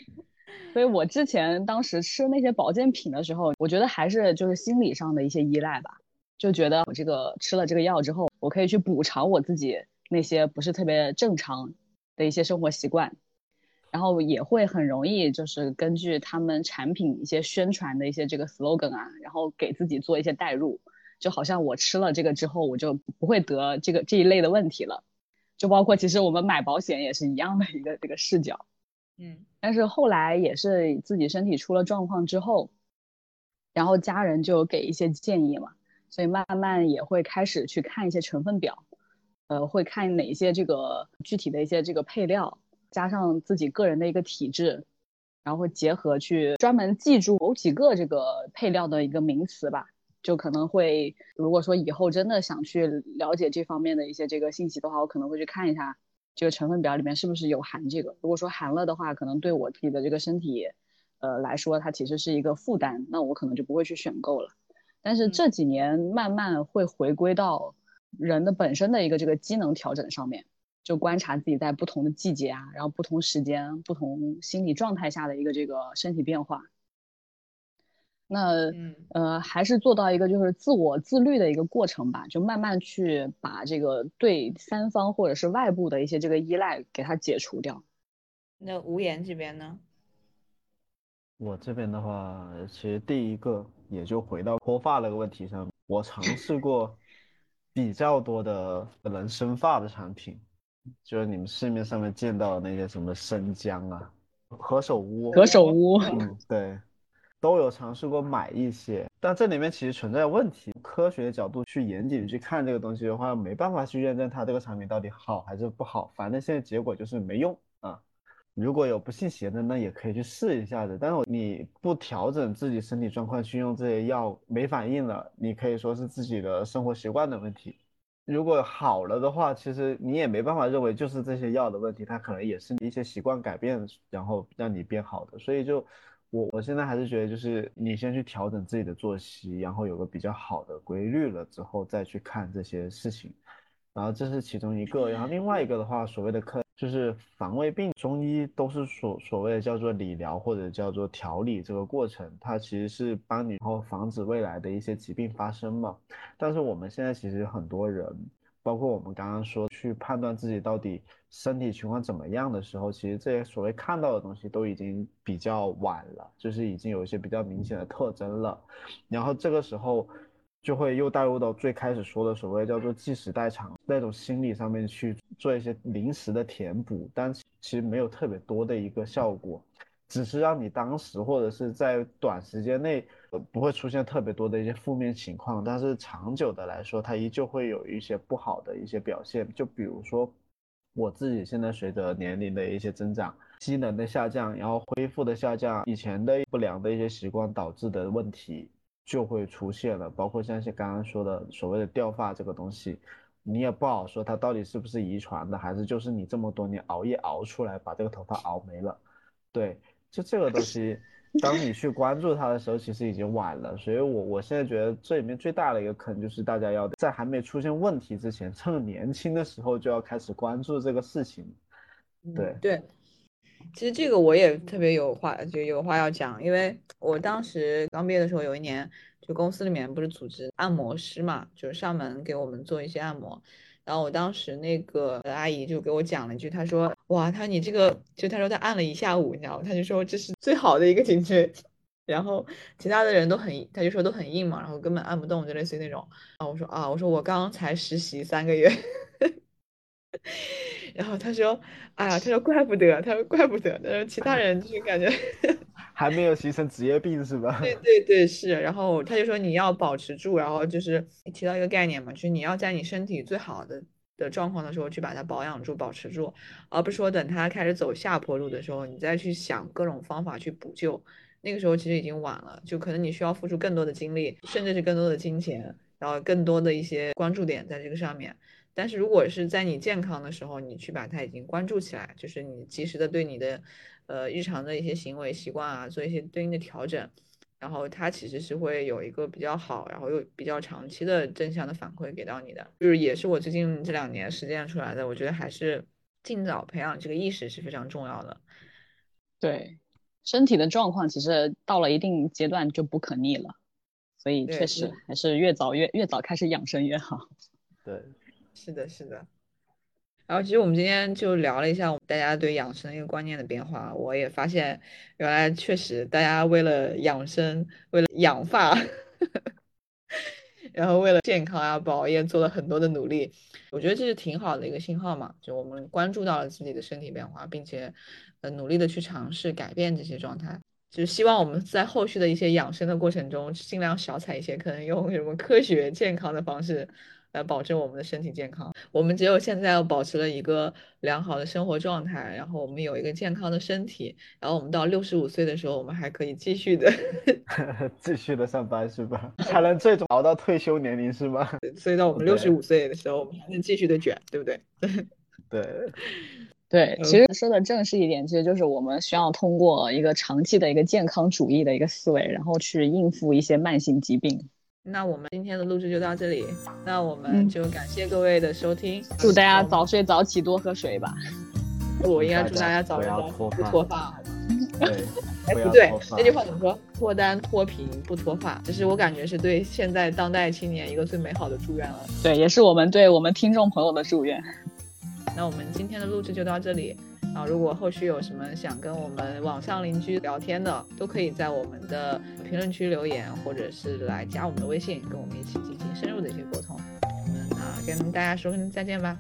所以我之前当时吃那些保健品的时候，我觉得还是就是心理上的一些依赖吧，就觉得我这个吃了这个药之后，我可以去补偿我自己那些不是特别正常的一些生活习惯，然后也会很容易就是根据他们产品一些宣传的一些这个 slogan 啊，然后给自己做一些代入。就好像我吃了这个之后，我就不会得这个这一类的问题了。就包括其实我们买保险也是一样的一个这个视角。嗯，但是后来也是自己身体出了状况之后，然后家人就给一些建议嘛，所以慢慢也会开始去看一些成分表，呃，会看哪些这个具体的一些这个配料，加上自己个人的一个体质，然后会结合去专门记住某几个这个配料的一个名词吧。就可能会，如果说以后真的想去了解这方面的一些这个信息的话，我可能会去看一下这个成分表里面是不是有含这个。如果说含了的话，可能对我自己的这个身体，呃来说，它其实是一个负担，那我可能就不会去选购了。但是这几年慢慢会回归到人的本身的一个这个机能调整上面，就观察自己在不同的季节啊，然后不同时间、不同心理状态下的一个这个身体变化。那呃，还是做到一个就是自我自律的一个过程吧，就慢慢去把这个对三方或者是外部的一些这个依赖给它解除掉。那无言这边呢？我这边的话，其实第一个也就回到脱发那个问题上，我尝试过 比较多的能生发的产品，就是你们市面上面见到的那些什么生姜啊、何首乌、何首乌，嗯，对，都有尝试过买一些，但这里面其实存在问题。科学的角度去严谨去看这个东西的话，没办法去验证它这个产品到底好还是不好，反正现在结果就是没用啊。如果有不信邪的，那也可以去试一下子。但是你不调整自己身体状况去用这些药没反应了，你可以说是自己的生活习惯的问题。如果好了的话，其实你也没办法认为就是这些药的问题，它可能也是一些习惯改变，然后让你变好的。所以就我我现在还是觉得，就是你先去调整自己的作息，然后有个比较好的规律了之后，再去看这些事情。然后这是其中一个，然后另外一个的话，所谓的课。就是防胃病，中医都是所所谓的叫做理疗或者叫做调理这个过程，它其实是帮你然后防止未来的一些疾病发生嘛。但是我们现在其实很多人，包括我们刚刚说去判断自己到底身体情况怎么样的时候，其实这些所谓看到的东西都已经比较晚了，就是已经有一些比较明显的特征了。然后这个时候。就会又带入到最开始说的所谓叫做计时代偿那种心理上面去做一些临时的填补，但其实没有特别多的一个效果，只是让你当时或者是在短时间内不会出现特别多的一些负面情况，但是长久的来说，它依旧会有一些不好的一些表现。就比如说我自己现在随着年龄的一些增长，机能的下降，然后恢复的下降，以前的不良的一些习惯导致的问题。就会出现了，包括像是刚刚说的所谓的掉发这个东西，你也不好说它到底是不是遗传的，还是就是你这么多年熬夜熬出来把这个头发熬没了。对，就这个东西，当你去关注它的时候，其实已经晚了。所以我我现在觉得这里面最大的一个坑就是大家要在还没出现问题之前，趁年轻的时候就要开始关注这个事情。对对。其实这个我也特别有话，就有话要讲，因为我当时刚毕业的时候，有一年就公司里面不是组织按摩师嘛，就是上门给我们做一些按摩，然后我当时那个阿姨就给我讲了一句，她说：“哇，她说你这个，就她说她按了一下午，你知道吗？她就说这是最好的一个颈椎，然后其他的人都很，她就说都很硬嘛，然后根本按不动，就类似于那种。啊，我说啊，我说我刚才实习三个月。”然后他说：“哎呀，他说怪不得，他说怪不得。他说其他 人就是感觉还没有形成职业病是吧？对对对，是。然后他就说你要保持住，然后就是提到一个概念嘛，就是你要在你身体最好的的状况的时候去把它保养住、保持住，而不是说等它开始走下坡路的时候，你再去想各种方法去补救。那个时候其实已经晚了，就可能你需要付出更多的精力，甚至是更多的金钱，然后更多的一些关注点在这个上面。”但是如果是在你健康的时候，你去把它已经关注起来，就是你及时的对你的，呃，日常的一些行为习惯啊，做一些对应的调整，然后它其实是会有一个比较好，然后又比较长期的正向的反馈给到你的，就是也是我最近这两年实践出来的，我觉得还是尽早培养这个意识是非常重要的。对，身体的状况其实到了一定阶段就不可逆了，所以确实还是越早越越早开始养生越好。对。是的，是的。然后其实我们今天就聊了一下我们大家对养生一个观念的变化。我也发现，原来确实大家为了养生，为了养发，然后为了健康啊，不熬夜，做了很多的努力。我觉得这是挺好的一个信号嘛，就我们关注到了自己的身体变化，并且呃努力的去尝试改变这些状态。就是希望我们在后续的一些养生的过程中，尽量少踩一些，坑用什么科学健康的方式。来保证我们的身体健康。我们只有现在要保持了一个良好的生活状态，然后我们有一个健康的身体，然后我们到六十五岁的时候，我们还可以继续的 继续的上班是吧？才能最终熬到退休年龄是吧？所以到我们六十五岁的时候，我们还能继续的卷，对不对？对对，其实说的正式一点，其实就是我们需要通过一个长期的一个健康主义的一个思维，然后去应付一些慢性疾病。那我们今天的录制就到这里，那我们就感谢各位的收听，祝大家早睡早起，多喝水吧。我应该祝大家早睡早起，不脱发。对，哎不对，那句话怎么说？脱单脱贫不脱发，这是我感觉是对现在当代青年一个最美好的祝愿了。对，也是我们对我们听众朋友的祝愿。那我们今天的录制就到这里，啊，如果后续有什么想跟我们网上邻居聊天的，都可以在我们的评论区留言，或者是来加我们的微信，跟我们一起进行深入的一些沟通。我们啊，跟大家说声再见吧。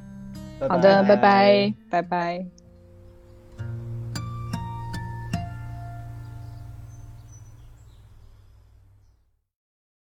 好的，拜拜，拜拜。